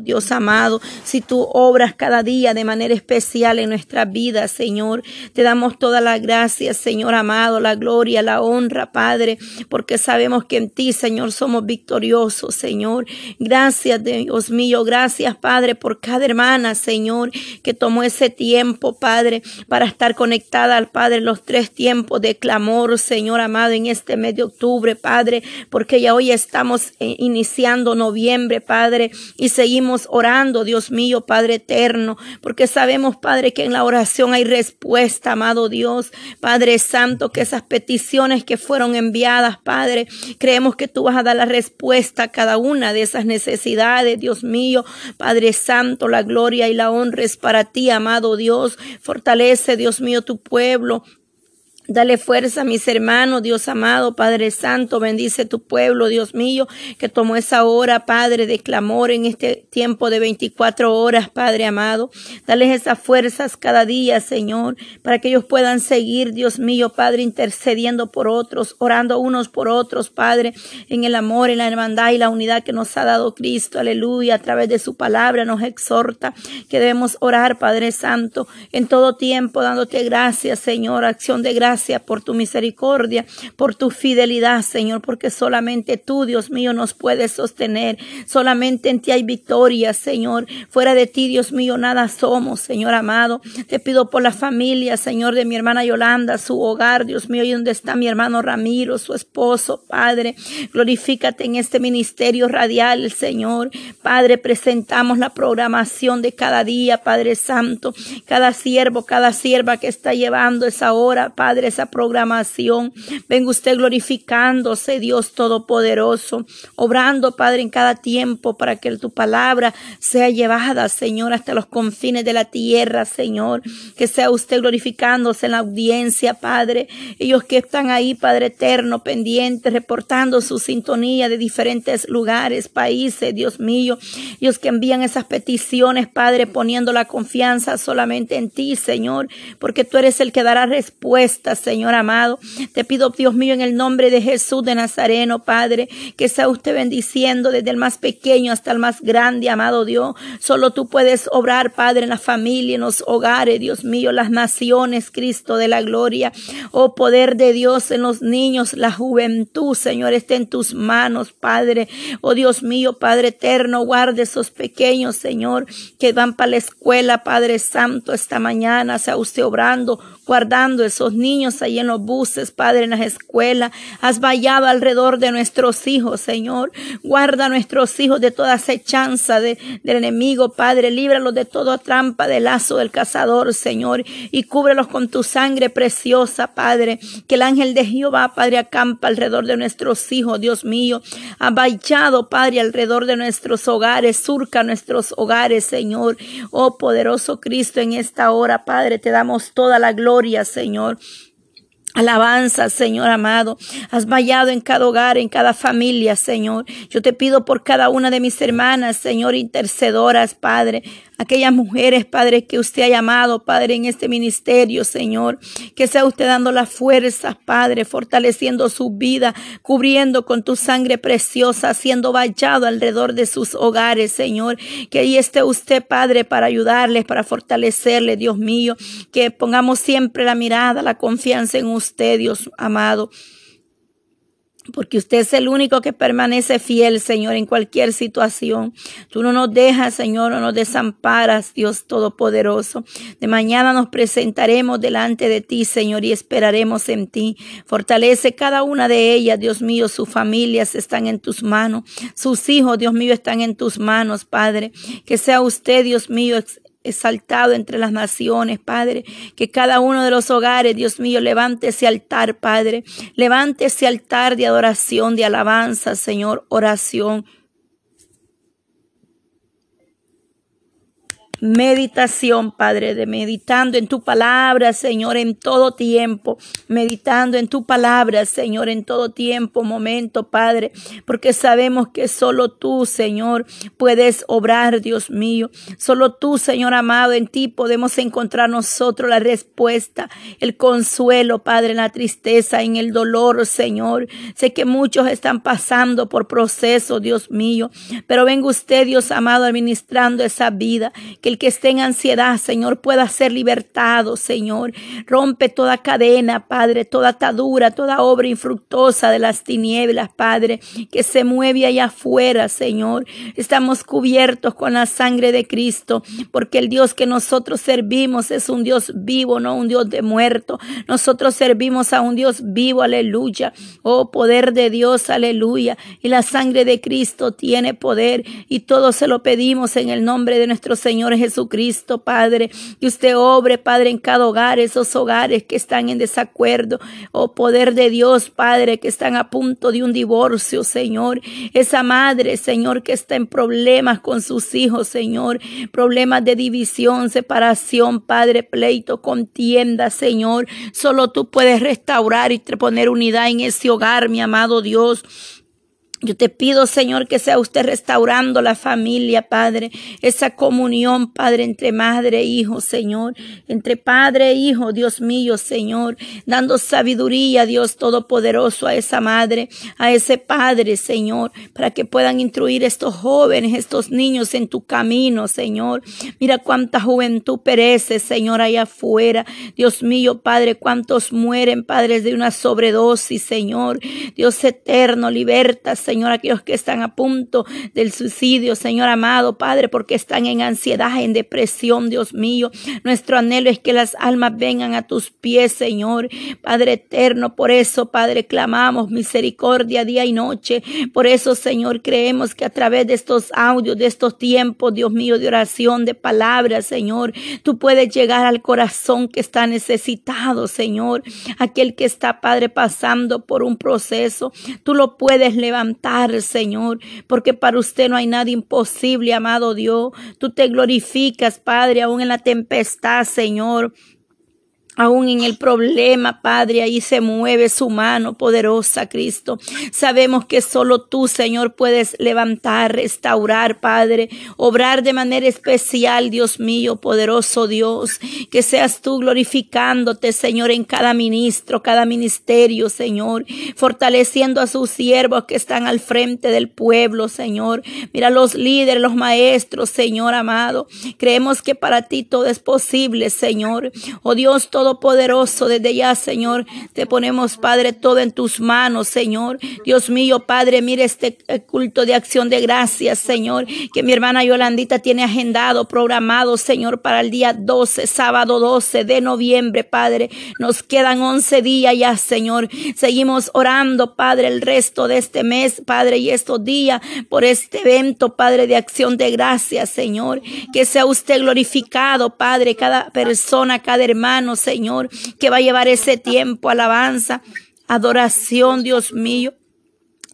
Dios amado, si tú obras cada día de manera especial en nuestra vida, Señor, te damos toda la gracia, Señor amado, la gloria, la honra, Padre, porque sabemos que en ti, Señor, somos victoriosos, Señor. Gracias, Dios mío, gracias, Padre, por cada hermana, Señor, que tomó ese tiempo, Padre, para estar conectada al Padre los tres tiempos de clamor, Señor amado, en este mes de octubre, Padre, porque ya hoy estamos eh, iniciando noviembre, Padre, y seguimos orando, Dios mío, Padre eterno, porque sabemos, Padre, que en la oración hay respuesta, amado Dios, Padre Santo, que esas peticiones que fueron enviadas, Padre, creemos que tú vas a dar la respuesta a cada una de esas necesidades, Dios mío, Padre Santo, la gloria y la honra es para ti, amado Dios. Fortalece, Dios mío, tu pueblo. Dale fuerza a mis hermanos, Dios amado, Padre Santo, bendice tu pueblo, Dios mío, que tomó esa hora, Padre, de clamor en este tiempo de 24 horas, Padre amado. Dales esas fuerzas cada día, Señor, para que ellos puedan seguir, Dios mío, Padre, intercediendo por otros, orando unos por otros, Padre, en el amor, en la hermandad y la unidad que nos ha dado Cristo, aleluya, a través de su palabra nos exhorta que debemos orar, Padre Santo, en todo tiempo, dándote gracias, Señor, acción de gracias gracias por tu misericordia, por tu fidelidad, Señor, porque solamente tú, Dios mío, nos puedes sostener. Solamente en ti hay victoria, Señor. Fuera de ti, Dios mío, nada somos, Señor amado. Te pido por la familia, Señor, de mi hermana Yolanda, su hogar, Dios mío, y donde está mi hermano Ramiro, su esposo, Padre. Glorifícate en este ministerio radial, Señor. Padre, presentamos la programación de cada día, Padre Santo. Cada siervo, cada sierva que está llevando esa hora, Padre esa programación. Venga usted glorificándose, Dios Todopoderoso, obrando, Padre, en cada tiempo para que tu palabra sea llevada, Señor, hasta los confines de la tierra, Señor. Que sea usted glorificándose en la audiencia, Padre. Ellos que están ahí, Padre eterno, pendientes, reportando su sintonía de diferentes lugares, países, Dios mío. Ellos que envían esas peticiones, Padre, poniendo la confianza solamente en ti, Señor, porque tú eres el que dará respuesta Señor amado. Te pido, Dios mío, en el nombre de Jesús de Nazareno, Padre, que sea usted bendiciendo desde el más pequeño hasta el más grande, amado Dios. Solo tú puedes obrar, Padre, en la familia, en los hogares, Dios mío, las naciones, Cristo de la gloria. Oh poder de Dios en los niños, la juventud, Señor, está en tus manos, Padre. Oh Dios mío, Padre eterno, guarde esos pequeños, Señor, que van para la escuela, Padre Santo, esta mañana, sea usted obrando, guardando esos niños ahí en los buses, Padre, en las escuelas. Has vallado alrededor de nuestros hijos, Señor. Guarda a nuestros hijos de toda acechanza de, del enemigo, Padre. Líbralos de toda trampa del lazo del cazador, Señor. Y cúbrelos con tu sangre preciosa, Padre. Que el ángel de Jehová, Padre, acampa alrededor de nuestros hijos, Dios mío. Ha vallado, Padre, alrededor de nuestros hogares. Surca nuestros hogares, Señor. Oh poderoso Cristo, en esta hora, Padre, te damos toda la gloria, Señor. Alabanza, Señor amado. Has vallado en cada hogar, en cada familia, Señor. Yo te pido por cada una de mis hermanas, Señor, intercedoras, Padre aquellas mujeres, Padre, que usted ha llamado, Padre, en este ministerio, Señor. Que sea usted dando las fuerzas, Padre, fortaleciendo su vida, cubriendo con tu sangre preciosa, siendo vallado alrededor de sus hogares, Señor. Que ahí esté usted, Padre, para ayudarles, para fortalecerles, Dios mío. Que pongamos siempre la mirada, la confianza en usted, Dios amado porque usted es el único que permanece fiel, Señor, en cualquier situación. Tú no nos dejas, Señor, no nos desamparas, Dios Todopoderoso. De mañana nos presentaremos delante de ti, Señor, y esperaremos en ti. Fortalece cada una de ellas, Dios mío, sus familias están en tus manos. Sus hijos, Dios mío, están en tus manos, Padre. Que sea usted, Dios mío, exaltado entre las naciones, Padre. Que cada uno de los hogares, Dios mío, levante ese altar, Padre. Levante ese altar de adoración, de alabanza, Señor, oración. Meditación, Padre, de meditando en tu palabra, Señor, en todo tiempo, meditando en tu palabra, Señor, en todo tiempo, momento, Padre, porque sabemos que solo tú, Señor, puedes obrar, Dios mío. Solo tú, Señor amado, en ti podemos encontrar nosotros la respuesta, el consuelo, Padre, en la tristeza, en el dolor, Señor. Sé que muchos están pasando por procesos, Dios mío, pero venga usted, Dios amado, administrando esa vida, que el que esté en ansiedad, Señor, pueda ser libertado, Señor. Rompe toda cadena, Padre, toda atadura, toda obra infructuosa de las tinieblas, Padre, que se mueve allá afuera, Señor. Estamos cubiertos con la sangre de Cristo, porque el Dios que nosotros servimos es un Dios vivo, no un Dios de muerto. Nosotros servimos a un Dios vivo, aleluya. Oh, poder de Dios, aleluya. Y la sangre de Cristo tiene poder y todo se lo pedimos en el nombre de nuestro Señor Jesucristo, Padre. Que usted obre, Padre, en cada hogar, esos hogares que están en desacuerdo. Oh, poder de Dios, Padre, que están a punto de un divorcio, Señor. Esa madre, Señor, que está en problemas con sus hijos, Señor. Problemas de división, separación, Padre, pleito, contienda, Señor. Solo tú puedes restaurar y poner unidad en ese hogar, mi amado Dios. Yo te pido, Señor, que sea usted restaurando la familia, Padre, esa comunión, Padre, entre madre e hijo, Señor, entre padre e hijo, Dios mío, Señor, dando sabiduría, Dios Todopoderoso, a esa madre, a ese padre, Señor, para que puedan instruir estos jóvenes, estos niños en tu camino, Señor. Mira cuánta juventud perece, Señor, allá afuera. Dios mío, Padre, cuántos mueren, padres, de una sobredosis, Señor. Dios eterno, liberta, Señor Señor, aquellos que están a punto del suicidio, Señor amado, Padre, porque están en ansiedad, en depresión, Dios mío. Nuestro anhelo es que las almas vengan a tus pies, Señor, Padre eterno. Por eso, Padre, clamamos misericordia día y noche. Por eso, Señor, creemos que a través de estos audios, de estos tiempos, Dios mío, de oración, de palabras, Señor, tú puedes llegar al corazón que está necesitado, Señor. Aquel que está, Padre, pasando por un proceso, tú lo puedes levantar Señor, porque para usted no hay nada imposible, amado Dios. Tú te glorificas, Padre, aún en la tempestad, Señor. Aún en el problema, Padre, ahí se mueve su mano poderosa, Cristo. Sabemos que solo tú, Señor, puedes levantar, restaurar, Padre, obrar de manera especial, Dios mío, poderoso Dios. Que seas tú glorificándote, Señor, en cada ministro, cada ministerio, Señor, fortaleciendo a sus siervos que están al frente del pueblo, Señor. Mira los líderes, los maestros, Señor amado. Creemos que para ti todo es posible, Señor. Oh Dios, todo Todopoderoso, desde ya, Señor, te ponemos, Padre, todo en tus manos, Señor. Dios mío, Padre, mire este eh, culto de acción de gracias, Señor, que mi hermana Yolandita tiene agendado, programado, Señor, para el día 12, sábado 12 de noviembre, Padre. Nos quedan 11 días ya, Señor. Seguimos orando, Padre, el resto de este mes, Padre, y estos días por este evento, Padre, de acción de gracias, Señor. Que sea usted glorificado, Padre, cada persona, cada hermano, Señor. Señor, que va a llevar ese tiempo, alabanza, adoración, Dios mío.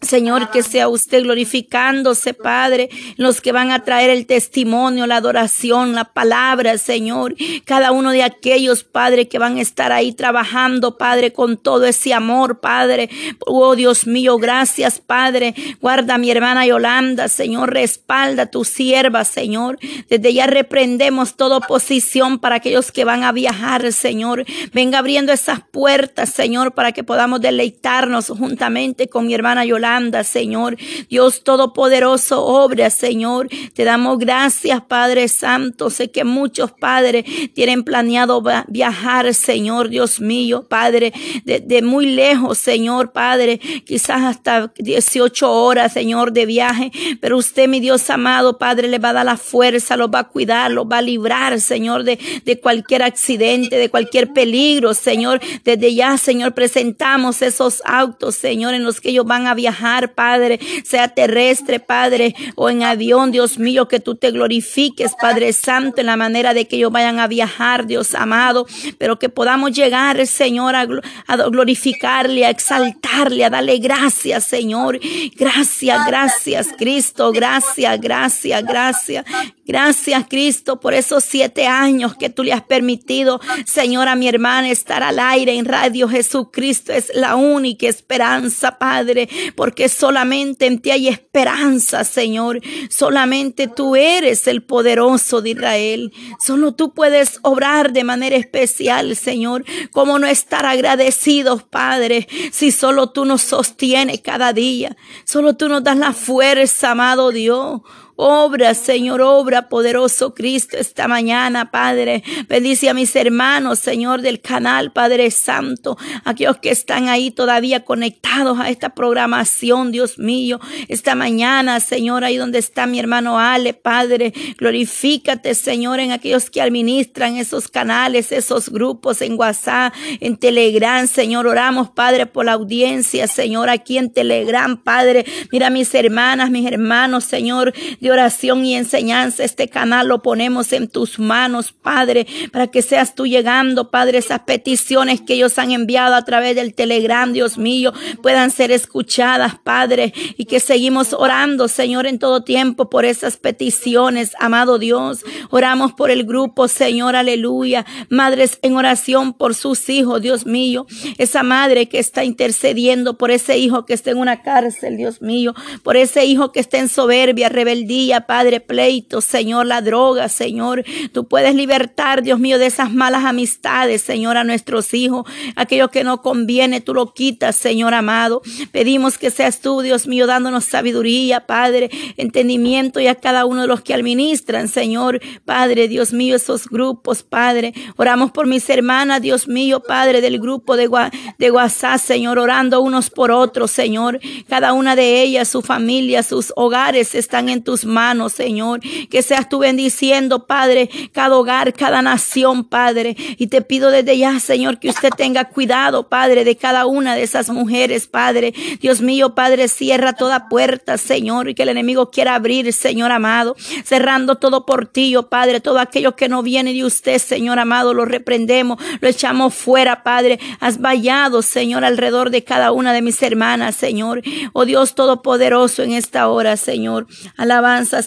Señor, que sea usted glorificándose, Padre, los que van a traer el testimonio, la adoración, la palabra, Señor. Cada uno de aquellos, Padre, que van a estar ahí trabajando, Padre, con todo ese amor, Padre. Oh, Dios mío, gracias, Padre. Guarda a mi hermana Yolanda, Señor, respalda a tu sierva, Señor. Desde ya reprendemos toda oposición para aquellos que van a viajar, Señor. Venga abriendo esas puertas, Señor, para que podamos deleitarnos juntamente con mi hermana Yolanda Señor. Dios Todopoderoso, obra, Señor. Te damos gracias, Padre Santo. Sé que muchos padres tienen planeado viajar, Señor, Dios mío, Padre, de, muy lejos, Señor, Padre, quizás hasta 18 horas, Señor, de viaje. Pero usted, mi Dios amado, Padre, le va a dar la fuerza, lo va a cuidar, lo va a librar, Señor, de, de cualquier accidente, de cualquier peligro, Señor. Desde ya, Señor, presentamos esos autos, Señor, en los que ellos van a viajar Padre, sea terrestre, Padre, o en avión, Dios mío, que tú te glorifiques, Padre Santo, en la manera de que ellos vayan a viajar, Dios amado, pero que podamos llegar, Señor, a, glorificarle, a exaltarle, a darle gracias, Señor. Gracias, gracias, Cristo, gracias, gracias, gracias. Gracias, Cristo, por esos siete años que tú le has permitido, Señor, a mi hermana estar al aire en Radio Jesucristo. Es la única esperanza, Padre, porque solamente en ti hay esperanza, Señor. Solamente tú eres el poderoso de Israel. Solo tú puedes obrar de manera especial, Señor. ¿Cómo no estar agradecidos, Padre, si solo tú nos sostienes cada día? Solo tú nos das la fuerza, amado Dios. Obra, Señor, obra poderoso Cristo esta mañana, Padre. Bendice a mis hermanos, Señor, del canal, Padre Santo. Aquellos que están ahí todavía conectados a esta programación, Dios mío. Esta mañana, Señor, ahí donde está mi hermano Ale, Padre. Glorifícate, Señor, en aquellos que administran esos canales, esos grupos en WhatsApp, en Telegram, Señor. Oramos, Padre, por la audiencia, Señor, aquí en Telegram, Padre. Mira mis hermanas, mis hermanos, Señor oración y enseñanza. Este canal lo ponemos en tus manos, Padre, para que seas tú llegando, Padre, esas peticiones que ellos han enviado a través del Telegram, Dios mío, puedan ser escuchadas, Padre, y que seguimos orando, Señor, en todo tiempo por esas peticiones, amado Dios. Oramos por el grupo, Señor, aleluya. Madres en oración por sus hijos, Dios mío. Esa madre que está intercediendo por ese hijo que está en una cárcel, Dios mío. Por ese hijo que está en soberbia, rebeldía Padre, pleito, Señor, la droga, Señor. Tú puedes libertar, Dios mío, de esas malas amistades, Señor, a nuestros hijos. Aquello que no conviene, tú lo quitas, Señor amado. Pedimos que seas tú, Dios mío, dándonos sabiduría, Padre, entendimiento y a cada uno de los que administran, Señor, Padre, Dios mío, esos grupos, Padre. Oramos por mis hermanas, Dios mío, Padre, del grupo de, de WhatsApp, Señor, orando unos por otros, Señor. Cada una de ellas, su familia, sus hogares están en tus manos, Señor. Que seas tú bendiciendo, Padre, cada hogar, cada nación, Padre. Y te pido desde ya, Señor, que usted tenga cuidado, Padre, de cada una de esas mujeres, Padre. Dios mío, Padre, cierra toda puerta, Señor, y que el enemigo quiera abrir, Señor amado, cerrando todo portillo, Padre, todo aquello que no viene de usted, Señor amado, lo reprendemos, lo echamos fuera, Padre. Has vallado, Señor, alrededor de cada una de mis hermanas, Señor. Oh Dios Todopoderoso, en esta hora, Señor.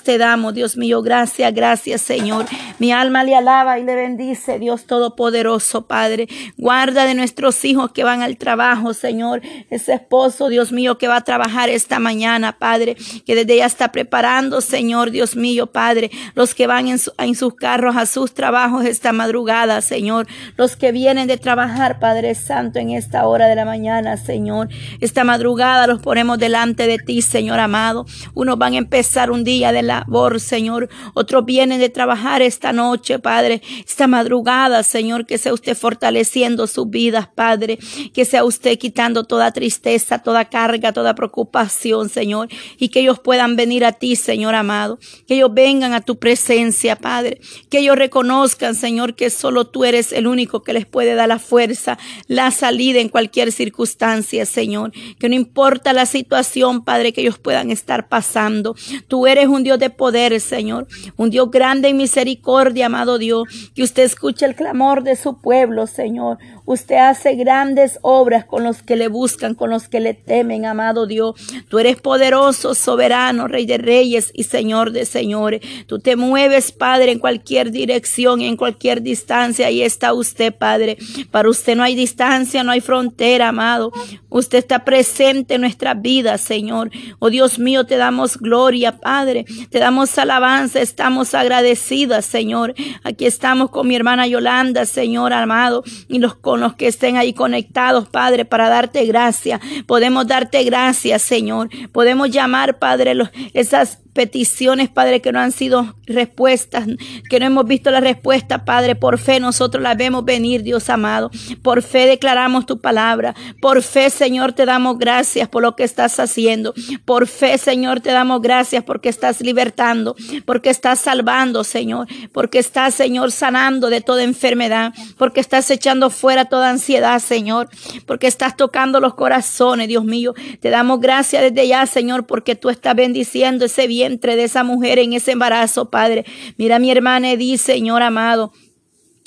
Te damos, Dios mío. Gracias, gracias, Señor. Mi alma le alaba y le bendice, Dios Todopoderoso, Padre. Guarda de nuestros hijos que van al trabajo, Señor. Ese esposo, Dios mío, que va a trabajar esta mañana, Padre. Que desde ya está preparando, Señor, Dios mío, Padre. Los que van en, en sus carros a sus trabajos esta madrugada, Señor. Los que vienen de trabajar, Padre Santo, en esta hora de la mañana, Señor. Esta madrugada los ponemos delante de ti, Señor amado. Unos van a empezar un día de labor, Señor. Otros vienen de trabajar esta noche, Padre. Esta madrugada, Señor, que sea usted fortaleciendo sus vidas, Padre. Que sea usted quitando toda tristeza, toda carga, toda preocupación, Señor. Y que ellos puedan venir a ti, Señor amado. Que ellos vengan a tu presencia, Padre. Que ellos reconozcan, Señor, que solo tú eres el único que les puede dar la fuerza, la salida en cualquier circunstancia, Señor. Que no importa la situación, Padre, que ellos puedan estar pasando. Tú eres un Dios de poder, Señor. Un Dios grande en misericordia, amado Dios. Que usted escuche el clamor de su pueblo, Señor. Usted hace grandes obras con los que le buscan, con los que le temen, amado Dios. Tú eres poderoso, soberano, Rey de reyes y Señor de señores. Tú te mueves, Padre, en cualquier dirección, en cualquier distancia. Ahí está usted, Padre. Para usted no hay distancia, no hay frontera, amado. Usted está presente en nuestra vida, Señor. Oh Dios mío, te damos gloria, Padre. Te damos alabanza. Estamos agradecidas, Señor. Aquí estamos con mi hermana Yolanda, Señor amado, y los con los que estén ahí conectados, Padre, para darte gracias. Podemos darte gracias, Señor. Podemos llamar, Padre, esas peticiones, Padre, que no han sido respuestas, que no hemos visto la respuesta, Padre. Por fe nosotros las vemos venir, Dios amado. Por fe declaramos tu palabra. Por fe, Señor, te damos gracias por lo que estás haciendo. Por fe, Señor, te damos gracias porque estás libertando, porque estás salvando, Señor, porque estás, Señor, sanando de toda enfermedad, porque estás echando fuera toda ansiedad, Señor, porque estás tocando los corazones, Dios mío. Te damos gracias desde ya, Señor, porque tú estás bendiciendo ese vientre de esa mujer en ese embarazo, Padre. Mira mi hermana Edith, Señor amado.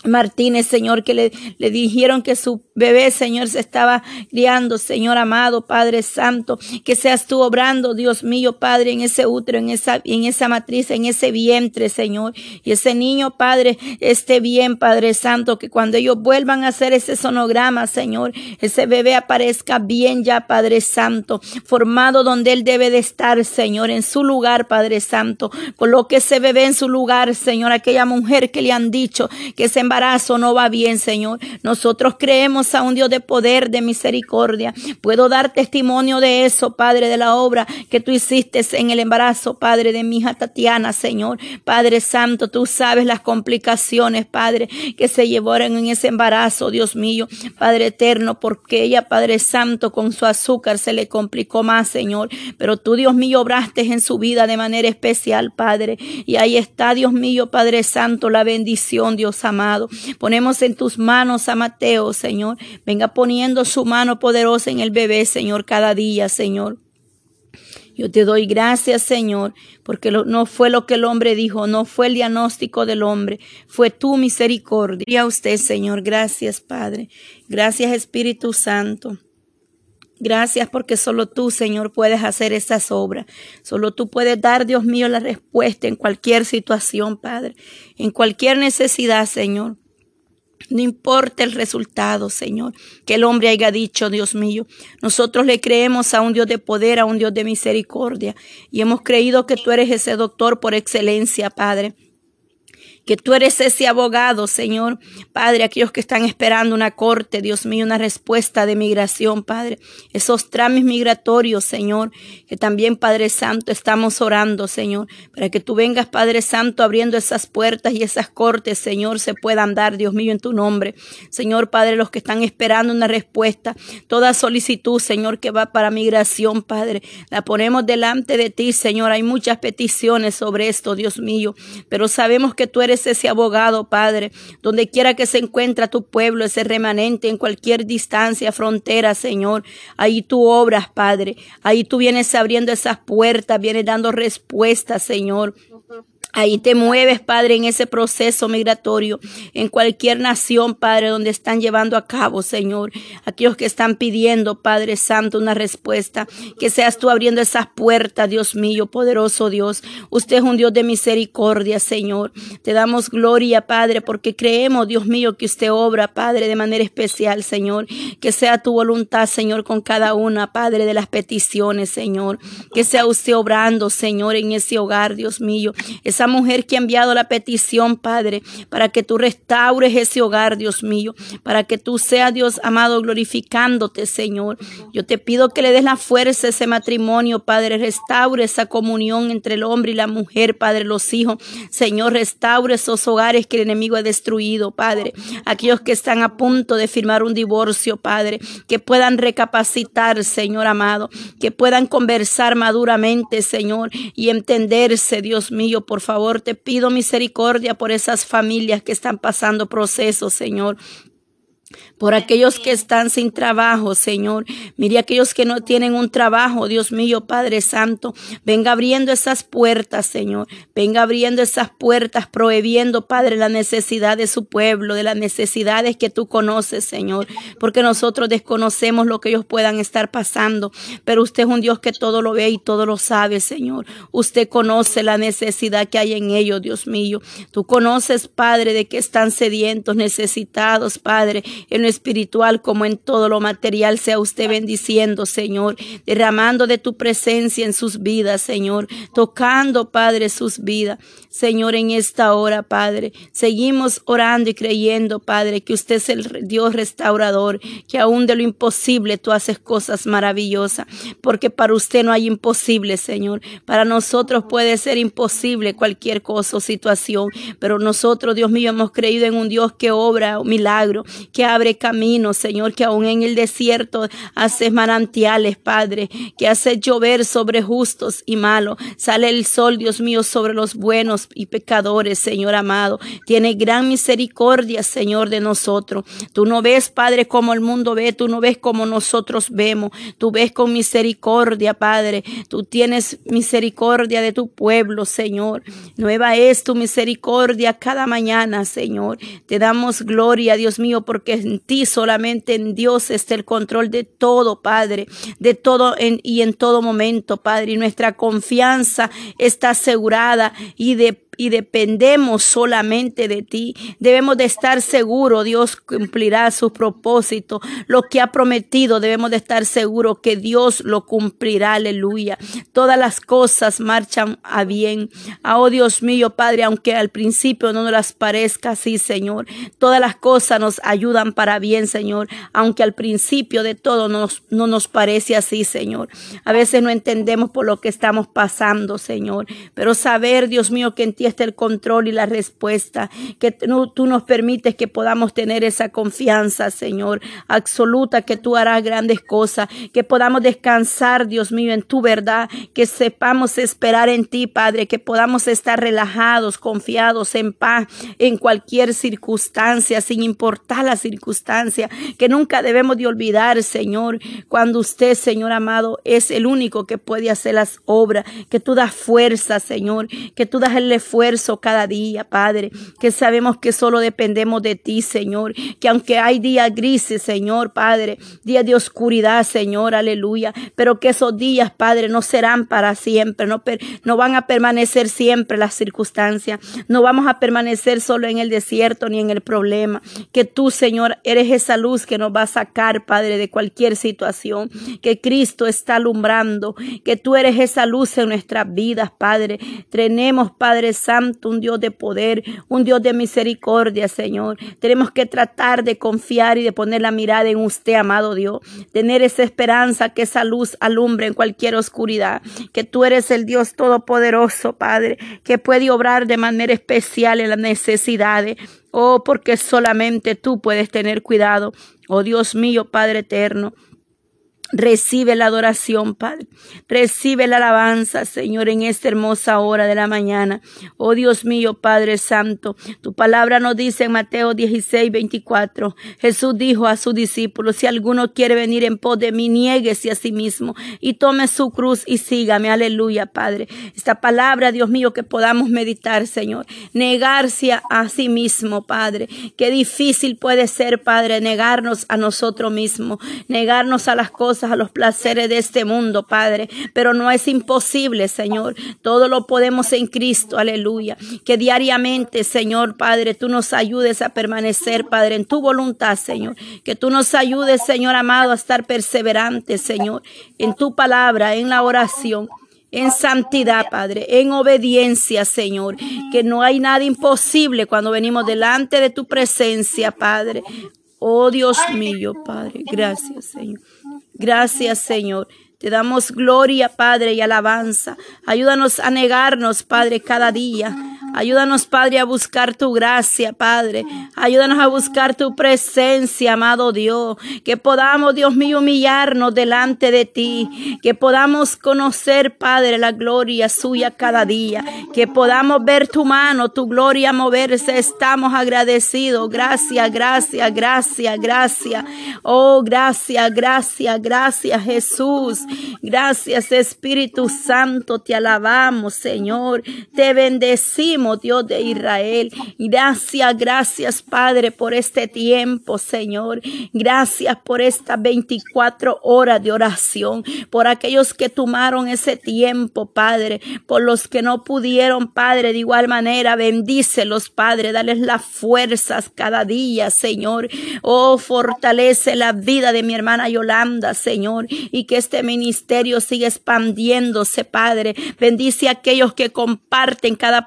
Martínez, Señor, que le, le, dijeron que su bebé, Señor, se estaba criando, Señor amado, Padre Santo, que seas tú obrando, Dios mío, Padre, en ese útero, en esa, en esa matriz, en ese vientre, Señor. Y ese niño, Padre, esté bien, Padre Santo, que cuando ellos vuelvan a hacer ese sonograma, Señor, ese bebé aparezca bien ya, Padre Santo, formado donde él debe de estar, Señor, en su lugar, Padre Santo. Coloque ese bebé en su lugar, Señor, aquella mujer que le han dicho que se embarazo no va bien, Señor. Nosotros creemos a un Dios de poder, de misericordia. Puedo dar testimonio de eso, Padre, de la obra que tú hiciste en el embarazo, Padre, de mi hija Tatiana, Señor. Padre Santo, tú sabes las complicaciones, Padre, que se llevaron en ese embarazo, Dios mío, Padre eterno, porque ella, Padre Santo, con su azúcar se le complicó más, Señor. Pero tú, Dios mío, obraste en su vida de manera especial, Padre. Y ahí está, Dios mío, Padre Santo, la bendición, Dios amado. Ponemos en tus manos a Mateo, Señor. Venga poniendo su mano poderosa en el bebé, Señor, cada día, Señor. Yo te doy gracias, Señor, porque no fue lo que el hombre dijo, no fue el diagnóstico del hombre, fue tu misericordia. Y a usted, Señor, gracias, Padre. Gracias, Espíritu Santo. Gracias porque solo tú, Señor, puedes hacer esas obras. Solo tú puedes dar, Dios mío, la respuesta en cualquier situación, Padre. En cualquier necesidad, Señor. No importa el resultado, Señor, que el hombre haya dicho, Dios mío. Nosotros le creemos a un Dios de poder, a un Dios de misericordia. Y hemos creído que tú eres ese doctor por excelencia, Padre que tú eres ese abogado, Señor. Padre, aquellos que están esperando una corte, Dios mío, una respuesta de migración, Padre. Esos trámites migratorios, Señor, que también, Padre Santo, estamos orando, Señor, para que tú vengas, Padre Santo, abriendo esas puertas y esas cortes, Señor, se puedan dar, Dios mío, en tu nombre. Señor, Padre, los que están esperando una respuesta, toda solicitud, Señor, que va para migración, Padre, la ponemos delante de ti, Señor. Hay muchas peticiones sobre esto, Dios mío, pero sabemos que tú eres ese abogado, Padre, donde quiera que se encuentra tu pueblo, ese remanente en cualquier distancia, frontera, Señor. Ahí tú obras, Padre. Ahí tú vienes abriendo esas puertas, vienes dando respuestas, Señor. Ahí te mueves, Padre, en ese proceso migratorio, en cualquier nación, Padre, donde están llevando a cabo, Señor. Aquellos que están pidiendo, Padre Santo, una respuesta. Que seas tú abriendo esas puertas, Dios mío, poderoso Dios. Usted es un Dios de misericordia, Señor. Te damos gloria, Padre, porque creemos, Dios mío, que usted obra, Padre, de manera especial, Señor. Que sea tu voluntad, Señor, con cada una, Padre, de las peticiones, Señor. Que sea usted obrando, Señor, en ese hogar, Dios mío. Esa mujer que ha enviado la petición, Padre, para que tú restaures ese hogar, Dios mío, para que tú seas, Dios amado, glorificándote, Señor. Yo te pido que le des la fuerza a ese matrimonio, Padre, restaure esa comunión entre el hombre y la mujer, Padre, los hijos. Señor, restaure esos hogares que el enemigo ha destruido, Padre. Aquellos que están a punto de firmar un divorcio, Padre, que puedan recapacitar, Señor amado, que puedan conversar maduramente, Señor, y entenderse, Dios mío, por favor favor, te pido misericordia por esas familias que están pasando procesos, Señor por aquellos que están sin trabajo, Señor. Mire aquellos que no tienen un trabajo, Dios mío, Padre Santo. Venga abriendo esas puertas, Señor. Venga abriendo esas puertas, prohibiendo, Padre, la necesidad de su pueblo, de las necesidades que tú conoces, Señor. Porque nosotros desconocemos lo que ellos puedan estar pasando. Pero usted es un Dios que todo lo ve y todo lo sabe, Señor. Usted conoce la necesidad que hay en ellos, Dios mío. Tú conoces, Padre, de que están sedientos, necesitados, Padre en lo espiritual como en todo lo material. Sea usted bendiciendo, Señor, derramando de tu presencia en sus vidas, Señor, tocando, Padre, sus vidas. Señor, en esta hora, Padre, seguimos orando y creyendo, Padre, que usted es el Dios restaurador, que aún de lo imposible tú haces cosas maravillosas, porque para usted no hay imposible, Señor. Para nosotros puede ser imposible cualquier cosa o situación, pero nosotros, Dios mío, hemos creído en un Dios que obra milagro, que abre caminos, Señor, que aún en el desierto hace manantiales, Padre, que hace llover sobre justos y malos. Sale el sol, Dios mío, sobre los buenos y pecadores, Señor amado. Tiene gran misericordia, Señor, de nosotros. Tú no ves, Padre, como el mundo ve, tú no ves como nosotros vemos. Tú ves con misericordia, Padre. Tú tienes misericordia de tu pueblo, Señor. Nueva es tu misericordia cada mañana, Señor. Te damos gloria, Dios mío, porque en ti solamente en Dios está el control de todo, Padre, de todo en, y en todo momento, Padre. Y nuestra confianza está asegurada y de y dependemos solamente de ti. Debemos de estar seguros, Dios cumplirá su propósito. Lo que ha prometido, debemos de estar seguros que Dios lo cumplirá. Aleluya. Todas las cosas marchan a bien. Ah, oh Dios mío, Padre, aunque al principio no nos las parezca así, Señor. Todas las cosas nos ayudan para bien, Señor. Aunque al principio de todo nos, no nos parece así, Señor. A veces no entendemos por lo que estamos pasando, Señor. Pero saber, Dios mío, que en ti está el control y la respuesta, que tú nos permites que podamos tener esa confianza, Señor, absoluta, que tú harás grandes cosas, que podamos descansar, Dios mío, en tu verdad, que sepamos esperar en ti, Padre, que podamos estar relajados, confiados, en paz, en cualquier circunstancia, sin importar la circunstancia, que nunca debemos de olvidar, Señor, cuando usted, Señor amado, es el único que puede hacer las obras, que tú das fuerza, Señor, que tú das el esfuerzo cada día, Padre, que sabemos que solo dependemos de ti, Señor, que aunque hay días grises, Señor, Padre, días de oscuridad, Señor, aleluya, pero que esos días, Padre, no serán para siempre, no, no van a permanecer siempre las circunstancias, no vamos a permanecer solo en el desierto ni en el problema, que tú, Señor, eres esa luz que nos va a sacar, Padre, de cualquier situación, que Cristo está alumbrando, que tú eres esa luz en nuestras vidas, Padre. Tenemos, Padre Santo, un Dios de poder, un Dios de misericordia, Señor. Tenemos que tratar de confiar y de poner la mirada en usted, amado Dios. Tener esa esperanza que esa luz alumbre en cualquier oscuridad. Que tú eres el Dios todopoderoso, Padre, que puede obrar de manera especial en las necesidades. Oh, porque solamente tú puedes tener cuidado. Oh Dios mío, Padre eterno. Recibe la adoración, Padre. Recibe la alabanza, Señor, en esta hermosa hora de la mañana. Oh Dios mío, Padre Santo, tu palabra nos dice en Mateo 16, 24. Jesús dijo a sus discípulos, si alguno quiere venir en pos de mí, niéguese a sí mismo y tome su cruz y sígame. Aleluya, Padre. Esta palabra, Dios mío, que podamos meditar, Señor. Negarse a sí mismo, Padre. Qué difícil puede ser, Padre, negarnos a nosotros mismos, negarnos a las cosas a los placeres de este mundo, Padre. Pero no es imposible, Señor. Todo lo podemos en Cristo, aleluya. Que diariamente, Señor, Padre, tú nos ayudes a permanecer, Padre, en tu voluntad, Señor. Que tú nos ayudes, Señor amado, a estar perseverantes, Señor, en tu palabra, en la oración en santidad, Padre, en obediencia, Señor, que no hay nada imposible cuando venimos delante de tu presencia, Padre. Oh Dios mío, Padre, gracias, Señor. Gracias, Señor. Te damos gloria, Padre, y alabanza. Ayúdanos a negarnos, Padre, cada día Ayúdanos, Padre, a buscar tu gracia, Padre. Ayúdanos a buscar tu presencia, amado Dios. Que podamos, Dios mío, humillarnos delante de ti. Que podamos conocer, Padre, la gloria suya cada día. Que podamos ver tu mano, tu gloria moverse. Estamos agradecidos. Gracias, gracias, gracias, gracias. Oh, gracias, gracias, gracias, Jesús. Gracias, Espíritu Santo. Te alabamos, Señor. Te bendecimos Dios de Israel. Gracias, gracias, Padre, por este tiempo, Señor. Gracias por estas 24 horas de oración, por aquellos que tomaron ese tiempo, Padre, por los que no pudieron, Padre, de igual manera, bendícelos, Padre, dales las fuerzas cada día, Señor. Oh, fortalece la vida de mi hermana Yolanda, Señor, y que este ministerio siga expandiéndose, Padre. Bendice a aquellos que comparten cada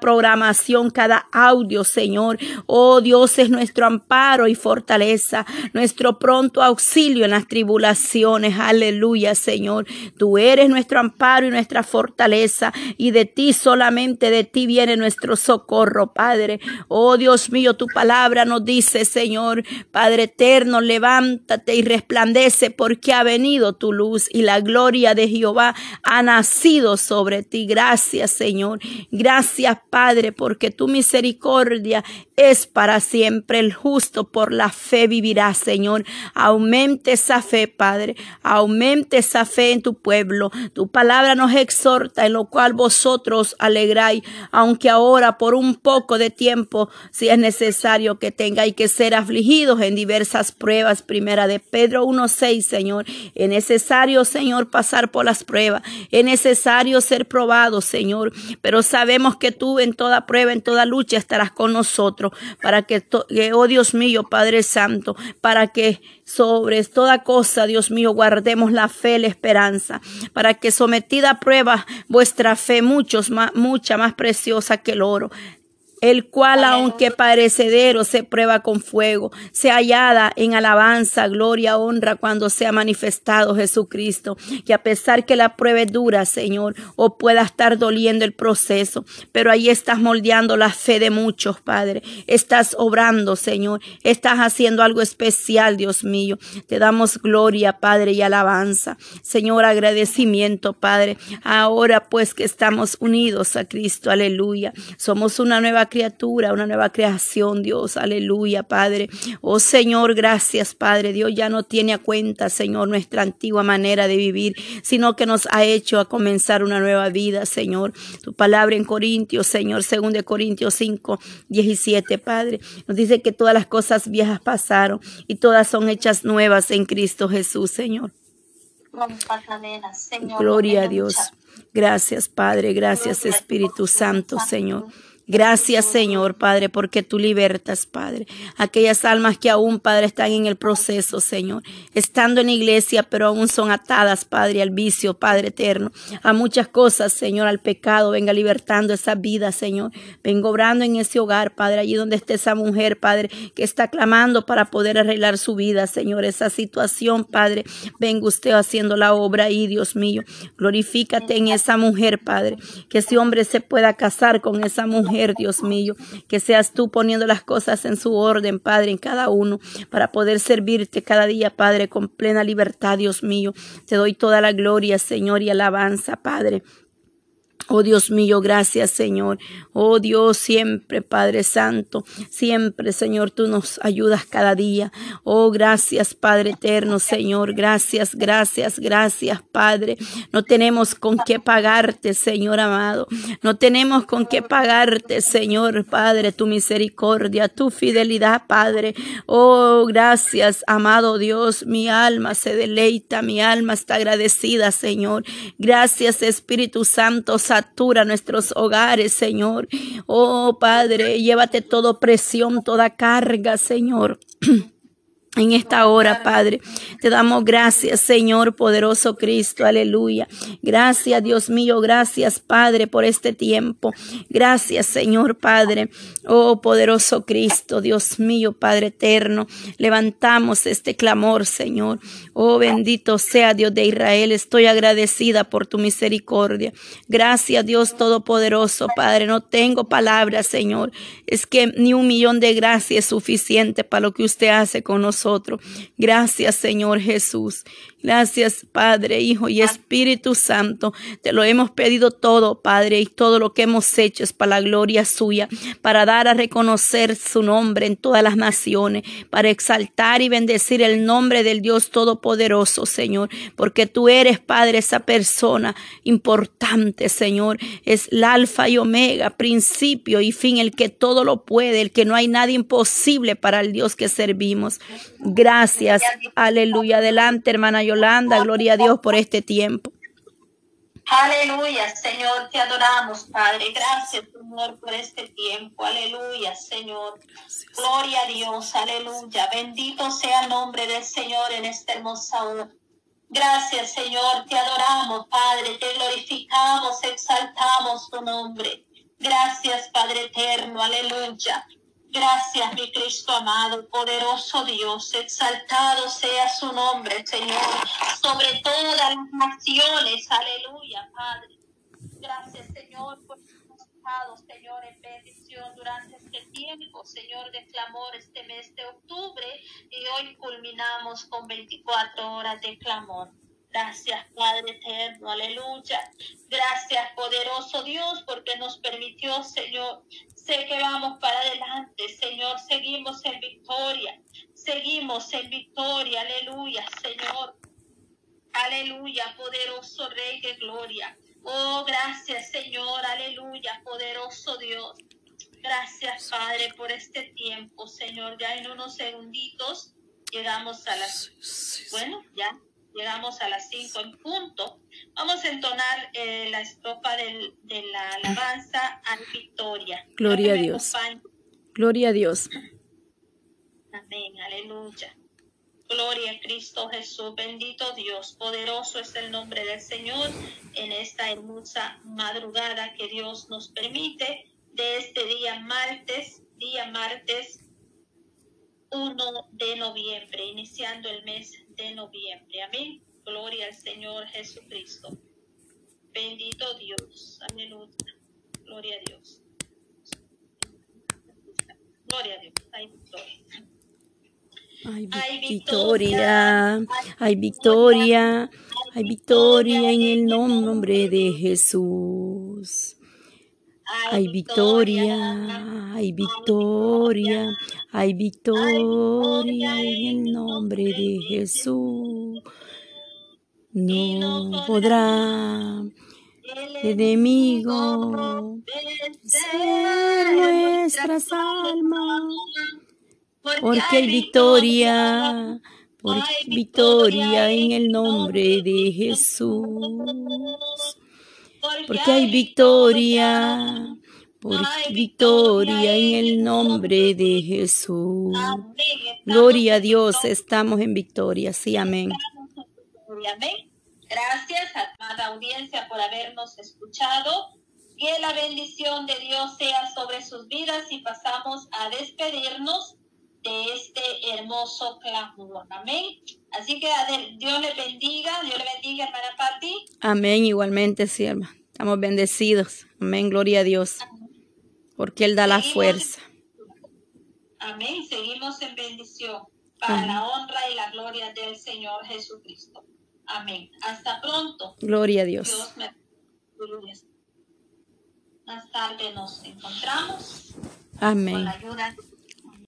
cada audio, Señor. Oh, Dios es nuestro amparo y fortaleza, nuestro pronto auxilio en las tribulaciones. Aleluya, Señor. Tú eres nuestro amparo y nuestra fortaleza, y de ti solamente de ti viene nuestro socorro, Padre. Oh, Dios mío, tu palabra nos dice, Señor, Padre eterno, levántate y resplandece porque ha venido tu luz y la gloria de Jehová ha nacido sobre ti. Gracias, Señor. Gracias, Padre, porque tu misericordia es para siempre. El justo por la fe vivirá, Señor. Aumente esa fe, Padre. Aumente esa fe en tu pueblo. Tu palabra nos exhorta, en lo cual vosotros alegráis, aunque ahora por un poco de tiempo, si es necesario que tengáis que ser afligidos en diversas pruebas. Primera de Pedro 1.6, Señor. Es necesario, Señor, pasar por las pruebas. Es necesario ser probado, Señor. Pero sabemos que tú en toda prueba, en toda lucha estarás con nosotros para que, oh Dios mío, Padre Santo, para que sobre toda cosa, Dios mío, guardemos la fe, la esperanza, para que sometida a prueba vuestra fe, muchos más, mucha más preciosa que el oro, el cual aunque parecedero se prueba con fuego, se hallada en alabanza, gloria, honra cuando sea manifestado Jesucristo, que a pesar que la prueba es dura, Señor, o pueda estar doliendo el proceso, pero ahí estás moldeando la fe de muchos, Padre. Estás obrando, Señor, estás haciendo algo especial, Dios mío. Te damos gloria, Padre, y alabanza. Señor, agradecimiento, Padre. Ahora pues que estamos unidos a Cristo, aleluya. Somos una nueva criatura, una nueva creación, Dios. Aleluya, Padre. Oh Señor, gracias, Padre. Dios ya no tiene a cuenta, Señor, nuestra antigua manera de vivir, sino que nos ha hecho a comenzar una nueva vida, Señor. Tu palabra en Corintios, Señor, según de Corintios 5, 17, Padre. Nos dice que todas las cosas viejas pasaron y todas son hechas nuevas en Cristo Jesús, Señor. Gloria a Dios. Gracias, Padre. Gracias, Espíritu Santo, Señor. Gracias, Señor, Padre, porque tú libertas, Padre. Aquellas almas que aún, Padre, están en el proceso, Señor. Estando en iglesia, pero aún son atadas, Padre, al vicio, Padre eterno. A muchas cosas, Señor, al pecado. Venga libertando esa vida, Señor. Vengo obrando en ese hogar, Padre, allí donde esté esa mujer, Padre, que está clamando para poder arreglar su vida, Señor. Esa situación, Padre. Venga usted haciendo la obra ahí, Dios mío. Glorifícate en esa mujer, Padre. Que ese hombre se pueda casar con esa mujer Dios mío, que seas tú poniendo las cosas en su orden, Padre, en cada uno, para poder servirte cada día, Padre, con plena libertad, Dios mío. Te doy toda la gloria, Señor, y alabanza, Padre. Oh Dios mío, gracias Señor. Oh Dios, siempre Padre Santo, siempre Señor, tú nos ayudas cada día. Oh gracias Padre eterno, Señor. Gracias, gracias, gracias Padre. No tenemos con qué pagarte, Señor amado. No tenemos con qué pagarte, Señor Padre, tu misericordia, tu fidelidad, Padre. Oh gracias, amado Dios. Mi alma se deleita, mi alma está agradecida, Señor. Gracias Espíritu Santo nuestros hogares, Señor. Oh Padre, llévate toda presión, toda carga, Señor. En esta hora, Padre, te damos gracias, Señor poderoso Cristo, aleluya. Gracias, Dios mío, gracias, Padre, por este tiempo. Gracias, Señor Padre, oh poderoso Cristo, Dios mío, Padre eterno. Levantamos este clamor, Señor. Oh bendito sea Dios de Israel, estoy agradecida por tu misericordia. Gracias, Dios Todopoderoso, Padre. No tengo palabras, Señor. Es que ni un millón de gracias es suficiente para lo que usted hace con nosotros Gracias, Señor Jesús. Gracias, Padre, Hijo y Espíritu Santo. Te lo hemos pedido todo, Padre, y todo lo que hemos hecho es para la gloria suya, para dar a reconocer su nombre en todas las naciones, para exaltar y bendecir el nombre del Dios Todopoderoso, Señor, porque tú eres, Padre, esa persona importante, Señor. Es el alfa y omega, principio y fin, el que todo lo puede, el que no hay nada imposible para el Dios que servimos. Gracias. Aleluya. Adelante, hermana Yolanda, gloria a Dios por este tiempo. Aleluya, Señor, te adoramos, Padre. Gracias, Señor, por este tiempo. Aleluya, Señor. Gloria a Dios, aleluya. Bendito sea el nombre del Señor en esta hermosa hora. Gracias, Señor, te adoramos, Padre, te glorificamos, exaltamos tu nombre. Gracias, Padre eterno, aleluya. Gracias, mi Cristo amado, poderoso Dios, exaltado sea su nombre, Señor, sobre todas las naciones, aleluya, Padre. Gracias, Señor, por Señor, en bendición durante este tiempo, Señor, de clamor este mes de octubre y hoy culminamos con 24 horas de clamor. Gracias, Padre eterno, aleluya. Gracias, poderoso Dios, porque nos permitió, Señor, sé que vamos para adelante, Señor, seguimos en victoria, seguimos en victoria, aleluya, Señor. Aleluya, poderoso Rey de Gloria. Oh, gracias, Señor, aleluya, poderoso Dios. Gracias, Padre, por este tiempo, Señor. Ya en unos segunditos llegamos a las... Bueno, ya llegamos a las cinco en punto. Vamos a entonar eh, la estrofa del, de la alabanza a victoria. Gloria a Dios. Gloria a Dios. Amén, aleluya. Gloria a Cristo Jesús, bendito Dios, poderoso es el nombre del Señor en esta hermosa madrugada que Dios nos permite de este día martes, día martes 1 de noviembre, iniciando el mes de noviembre. Amén. Gloria al Señor Jesucristo. Bendito Dios. Aleluya. Gloria a Dios. Gloria a Dios. Hay victoria. Hay victoria, hay victoria, hay victoria en el nombre de Jesús. Hay victoria, hay victoria, hay victoria en el nombre de Jesús. No podrá el enemigo ser nuestras almas, porque hay victoria, porque hay victoria en el nombre de Jesús porque hay victoria, porque victoria en el nombre de Jesús. Gloria a Dios, estamos en victoria, sí, amén. Gracias, amada audiencia, por habernos escuchado. Que la bendición de Dios sea sobre sus vidas y pasamos a despedirnos de este hermoso clamor. Amén. Así que Dios le bendiga, Dios le bendiga, hermana Patti. Amén, igualmente, sierva. Estamos bendecidos. Amén, gloria a Dios. Porque Él da la fuerza. Amén, seguimos en bendición para la honra y la gloria del Señor Jesucristo. Amén. Hasta pronto. Gloria a Dios. Dios me... Más tarde nos encontramos. Amén. Con la ayuda de